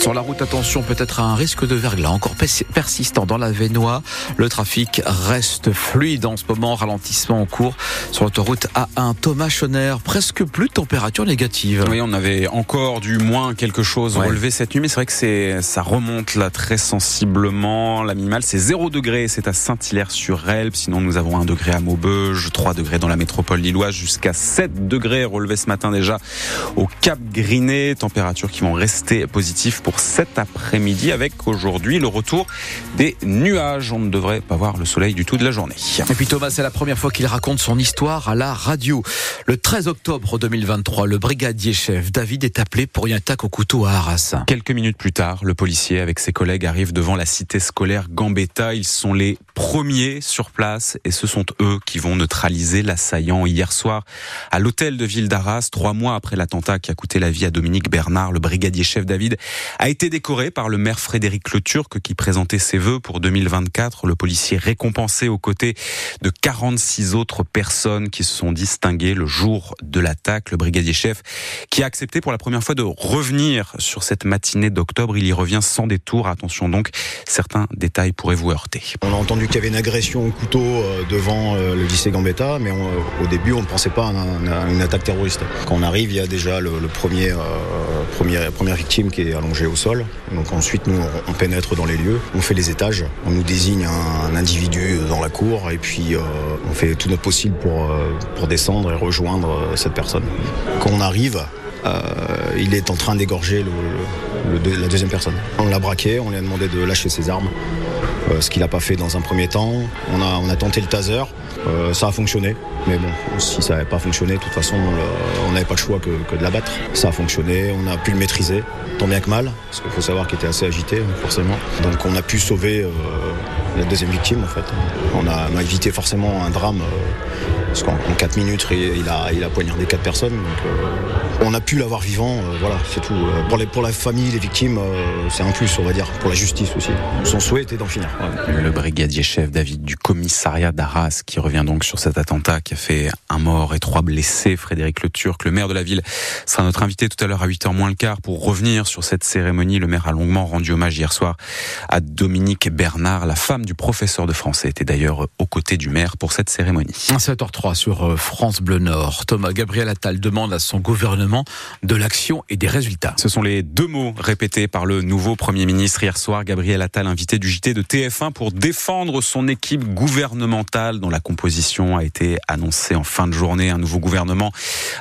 Sur la route, attention peut-être à un risque de verglas encore persistant dans la Vénois. Le trafic reste fluide en ce moment, ralentissement en cours sur l'autoroute A1. Thomas Schoner, presque plus de température négative. Oui, on avait encore du moins quelque chose relevé cette nuit, mais c'est vrai que c'est ça remonte là très sensiblement. La minimale c'est 0 degré, c'est à Saint-Hilaire-sur-Elbe. Sinon nous avons 1 degré à Maubeuge, 3 degrés dans la métropole lilloise, jusqu'à 7 degrés relevés ce matin déjà au Cap Griné. Températures qui vont rester positives pour cet après-midi avec aujourd'hui le retour des nuages. On ne devrait pas voir le soleil du tout de la journée. Et puis Thomas, c'est la première fois qu'il raconte son histoire à la radio. Le 13 octobre 2023, le brigadier chef David est appelé pour une attaque au couteau à Arras. Quelques minutes plus tard, le policier avec ses collègues arrive devant la cité scolaire Gambetta. Ils sont les premiers sur place et ce sont eux qui vont neutraliser l'assaillant hier soir à l'hôtel de ville d'Arras, trois mois après l'attentat qui a coûté la vie à Dominique Bernard. Le brigadier chef David a été décoré par le maire Frédéric Le Turc qui présentait ses vœux pour 2024. Le policier récompensé aux côtés de 46 autres personnes qui se sont distinguées le jour de l'attaque. Le brigadier chef qui a accepté pour la première fois de revenir sur cette matinée d'octobre. Il y revient sans détour. Attention donc, certains détails pourraient vous heurter. On a entendu qu'il y avait une agression au couteau euh, devant euh, le lycée Gambetta, mais au début on ne pensait pas à une attaque terroriste. Quand on arrive, il y a déjà le, premier, euh, première victime qui est allongée au sol. Donc ensuite nous on pénètre dans les lieux, on fait les étages, on nous désigne un, individu dans la cour et puis on fait tout notre possible pour descendre et rejoindre cette personne. Quand on arrive, il est en train d'égorger la deuxième personne. On l'a braqué, on lui a demandé de lâcher ses armes. Euh, ce qu'il n'a pas fait dans un premier temps. On a, tenté le taser, euh, ça a fonctionné. Mais bon, si ça n'avait pas fonctionné, de toute façon, on n'avait pas le choix que, de l'abattre. Ça a fonctionné, on a pu le maîtriser, tant bien que mal, parce qu'il faut savoir qu'il était assez agité, forcément. Donc on a pu sauver euh, la deuxième victime, en fait. On a, évité forcément un drame, parce qu'en 4 minutes, il a, il a poignardé 4 personnes. On a pu l'avoir vivant, euh, voilà, c'est tout. Euh, pour, les, pour la famille, les victimes, euh, c'est un plus, on va dire, pour la justice aussi. Son souhait était d'en finir. Le brigadier chef David du commissariat d'Arras qui revient donc sur cet attentat qui a fait un mort et trois blessés. Frédéric Le Turc, le maire de la ville, sera notre invité tout à l'heure à 8h moins le quart pour revenir sur cette cérémonie. Le maire a longuement rendu hommage hier soir à Dominique Bernard. La femme du professeur de français était d'ailleurs aux côtés du maire pour cette cérémonie. 7h03 sur France Bleu Nord. Thomas Gabriel Attal demande à son gouvernement de l'action et des résultats. Ce sont les deux mots répétés par le nouveau Premier ministre hier soir, Gabriel Attal, invité du JT de TF1 pour défendre son équipe gouvernementale dont la composition a été annoncée en fin de journée. Un nouveau gouvernement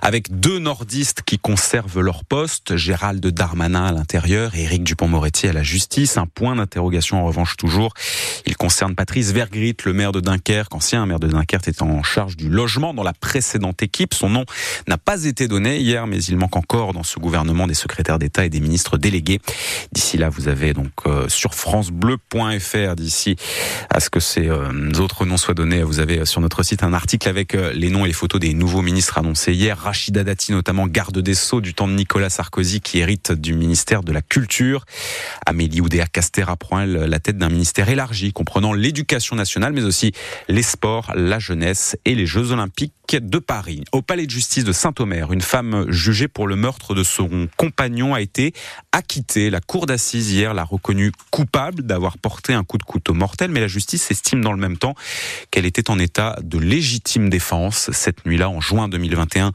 avec deux nordistes qui conservent leur poste, Gérald Darmanin à l'intérieur Éric Dupont-Moretti à la justice. Un point d'interrogation en revanche toujours. Il concerne Patrice Vergrit, le maire de Dunkerque, ancien maire de Dunkerque, est en charge du logement dans la précédente équipe. Son nom n'a pas été donné hier, mais il manque encore dans ce gouvernement des secrétaires d'État et des ministres délégués. D'ici là, vous avez donc euh, sur francebleu.fr, d'ici à ce que ces euh, autres noms soient donnés, vous avez euh, sur notre site un article avec les noms et les photos des nouveaux ministres annoncés hier. Rachida Dati, notamment garde des Sceaux du temps de Nicolas Sarkozy, qui hérite du ministère de la Culture. Amélie Oudéa Castera prend la tête d'un ministère élargi, comprenant l'éducation nationale, mais aussi les sports, la jeunesse et les Jeux Olympiques de Paris. Au palais de justice de Saint-Omer, une femme jugée pour le meurtre de son compagnon a été acquittée. La cour d'assises hier l'a reconnue coupable d'avoir porté un coup de couteau mortel, mais la justice estime dans le même temps qu'elle était en état de légitime défense. Cette nuit-là, en juin 2021,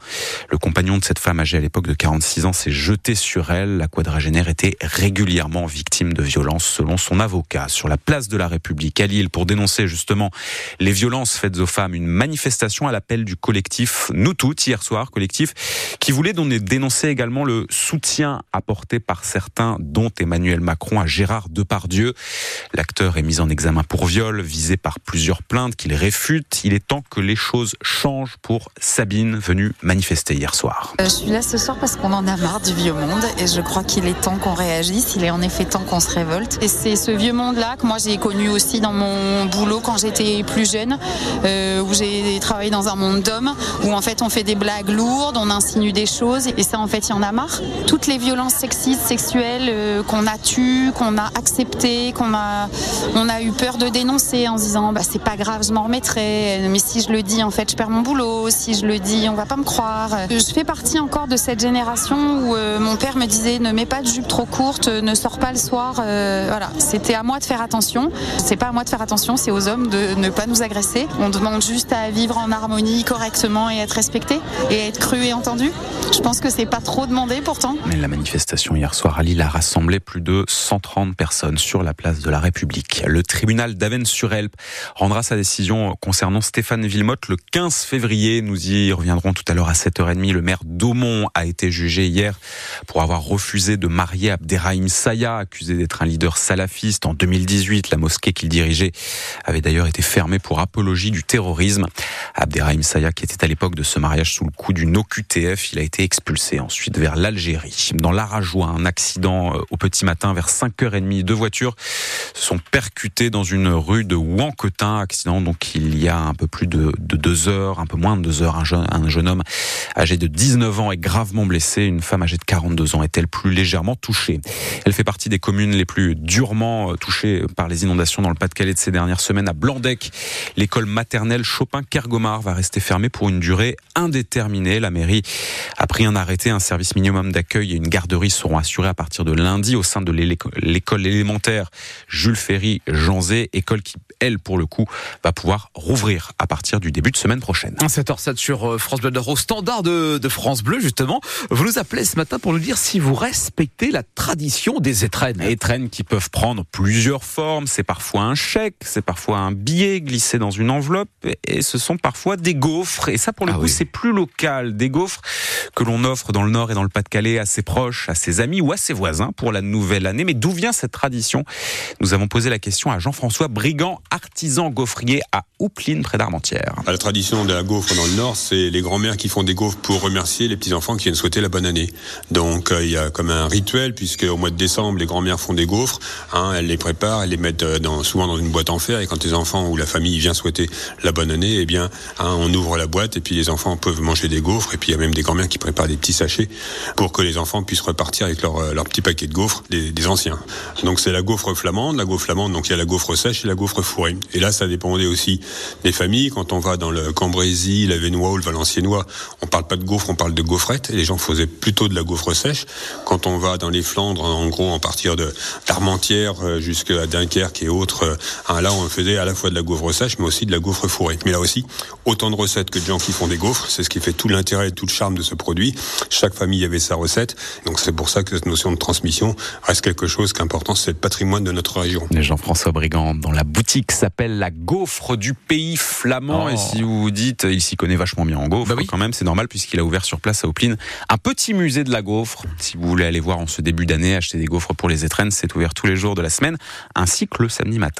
le compagnon de cette femme âgée à l'époque de 46 ans s'est jeté sur elle. La quadragénaire était régulièrement victime de violences selon son avocat. Sur la place de la République à Lille pour dénoncer justement les violences faites aux femmes, une manifestation à l'appel du collectif Nous Toutes hier soir, collectif qui voulait dénoncer également le soutien apporté par certains, dont Emmanuel Macron à Gérard Depardieu. L'acteur est mis en examen pour viol, visé par plusieurs plaintes qu'il réfute. Il est temps que les choses changent pour Sabine, venue manifester hier soir. Euh, je suis là ce soir parce qu'on en a marre du vieux monde et je crois qu'il est temps qu'on réagisse. Il est en effet temps qu'on se révolte. Et c'est ce vieux monde-là que moi j'ai connu aussi dans mon boulot quand j'étais plus jeune, euh, où j'ai travaillé dans un monde d'hommes où en fait on fait des blagues lourdes, on insinue des choses, et ça en fait il y en a marre. Toutes les violences sexistes, sexuelles euh, qu'on a tues, qu'on a acceptées, qu'on a, on a eu peur de dénoncer en se disant bah c'est pas grave, je m'en remettrai, mais si je le dis en fait je perds mon boulot, si je le dis on va pas me croire. Je fais partie encore de cette génération où euh, mon père me disait ne mets pas de jupe trop courte, ne sors pas le soir. Euh, voilà, c'était à moi de faire attention. C'est pas à moi de faire attention, c'est aux hommes de ne pas nous agresser. On demande juste à vivre en harmonie correctement et être respecté et être cru et entendu. Je pense que c'est pas trop demandé pourtant. La manifestation hier soir à Lille a rassemblé plus de 130 personnes sur la place de la République. Le tribunal d'Aven-sur-Elbe rendra sa décision concernant Stéphane Villemotte le 15 février. Nous y reviendrons tout à l'heure à 7h30. Le maire d'Aumont a été jugé hier pour avoir refusé de marier Abderrahim Saya, accusé d'être un leader salafiste. En 2018, la mosquée qu'il dirigeait avait d'ailleurs été fermée pour apologie du terrorisme. Abderrahim Saya, qui était à l'époque de ce mariage sous le coup d'une OQTF, il a été expulsé ensuite vers l'Algérie. Dans l'Arajois, un accident euh, au petit matin vers 5h30. Deux voitures sont percutées dans une rue de Ouanquetin. Accident donc il y a un peu plus de, deux heures, un peu moins de deux heures. Un jeune, un jeune homme âgé de 19 ans est gravement blessé. Une femme âgée de 42 ans est-elle plus légèrement touchée? Elle fait partie des communes les plus durement euh, touchées par les inondations dans le Pas-de-Calais de ces dernières semaines. À Blandec, l'école maternelle Chopin-Kergomar va rester fermée pour une durée indéterminée. La mairie a pris un arrêté. Un service minimum d'accueil et une garderie seront assurés à partir de lundi au sein de l'école élémentaire Jules Ferry Janzé, école qui, elle, pour le coup, va pouvoir rouvrir à partir du début de semaine prochaine. 7h07 sur euh, France Bleu au standard de, de, France Bleu, justement. Vous nous appelez ce matin pour nous dire si vous respectez la tradition des étrennes. Étrennes qui peuvent prendre plusieurs formes. C'est parfois un chèque, c'est parfois un billet glissé dans une enveloppe et ce sont parfois des gaufres. Et ça, pour le ah coup, c'est plus local. Des gaufres que l'on offre dans le Nord et dans le Pas-de-Calais à ses proches, à ses amis ou à ses voisins pour la nouvelle année. Mais d'où vient cette tradition? Nous avons posé la question à Jean-François Brigand, artisan gaufrier à Houpline, près d'Armentières. La tradition de la gaufre dans le Nord, c'est les grands-mères qui font des gaufres pour remercier les petits-enfants qui viennent souhaiter la bonne année. Donc euh, il y a comme un rituel, puisque au mois de décembre, les grands-mères font des gaufres, hein, elles les préparent, elles les mettent euh, souvent dans une boîte en fer, et quand les enfants ou la famille vient souhaiter la bonne année, eh bien, hein, on ouvre la boîte, et puis les enfants peuvent manger des gaufres, et puis il y a même des grands-mères qui préparent des petits sachets pour que les enfants puissent repartir avec leur, euh, leur petit paquet de gaufres des, anciens. Donc c'est la gaufre flamande, la flamande, donc il y a la gaufre sèche et la gaufre fourrée. Et là, ça dépendait aussi des familles. Quand on va dans le Cambrésis, la Vénois ou le Valenciennois, on parle pas de gaufre, on parle de gaufrette. Et les gens faisaient plutôt de la gaufre sèche. Quand on va dans les Flandres, en gros, en partir de d'Armentières euh, jusqu'à Dunkerque et autres, euh, hein, là, on faisait à la fois de la gaufre sèche, mais aussi de la gaufre fourrée. Mais là aussi, autant de recettes que de gens qui font des gaufres. C'est ce qui fait tout l'intérêt et tout le charme de ce produit. Chaque famille avait sa recette. Donc c'est pour ça que cette notion de transmission reste quelque chose qui est important. C'est le patrimoine de notre région. Jean-François Brigand, dont la boutique s'appelle la gaufre du pays flamand. Et oh. si vous vous dites, il s'y connaît vachement bien en gaufre, bah quand même, c'est normal puisqu'il a ouvert sur place à Opline un petit musée de la gaufre. Si vous voulez aller voir en ce début d'année, acheter des gaufres pour les étrennes, c'est ouvert tous les jours de la semaine, ainsi que le samedi matin.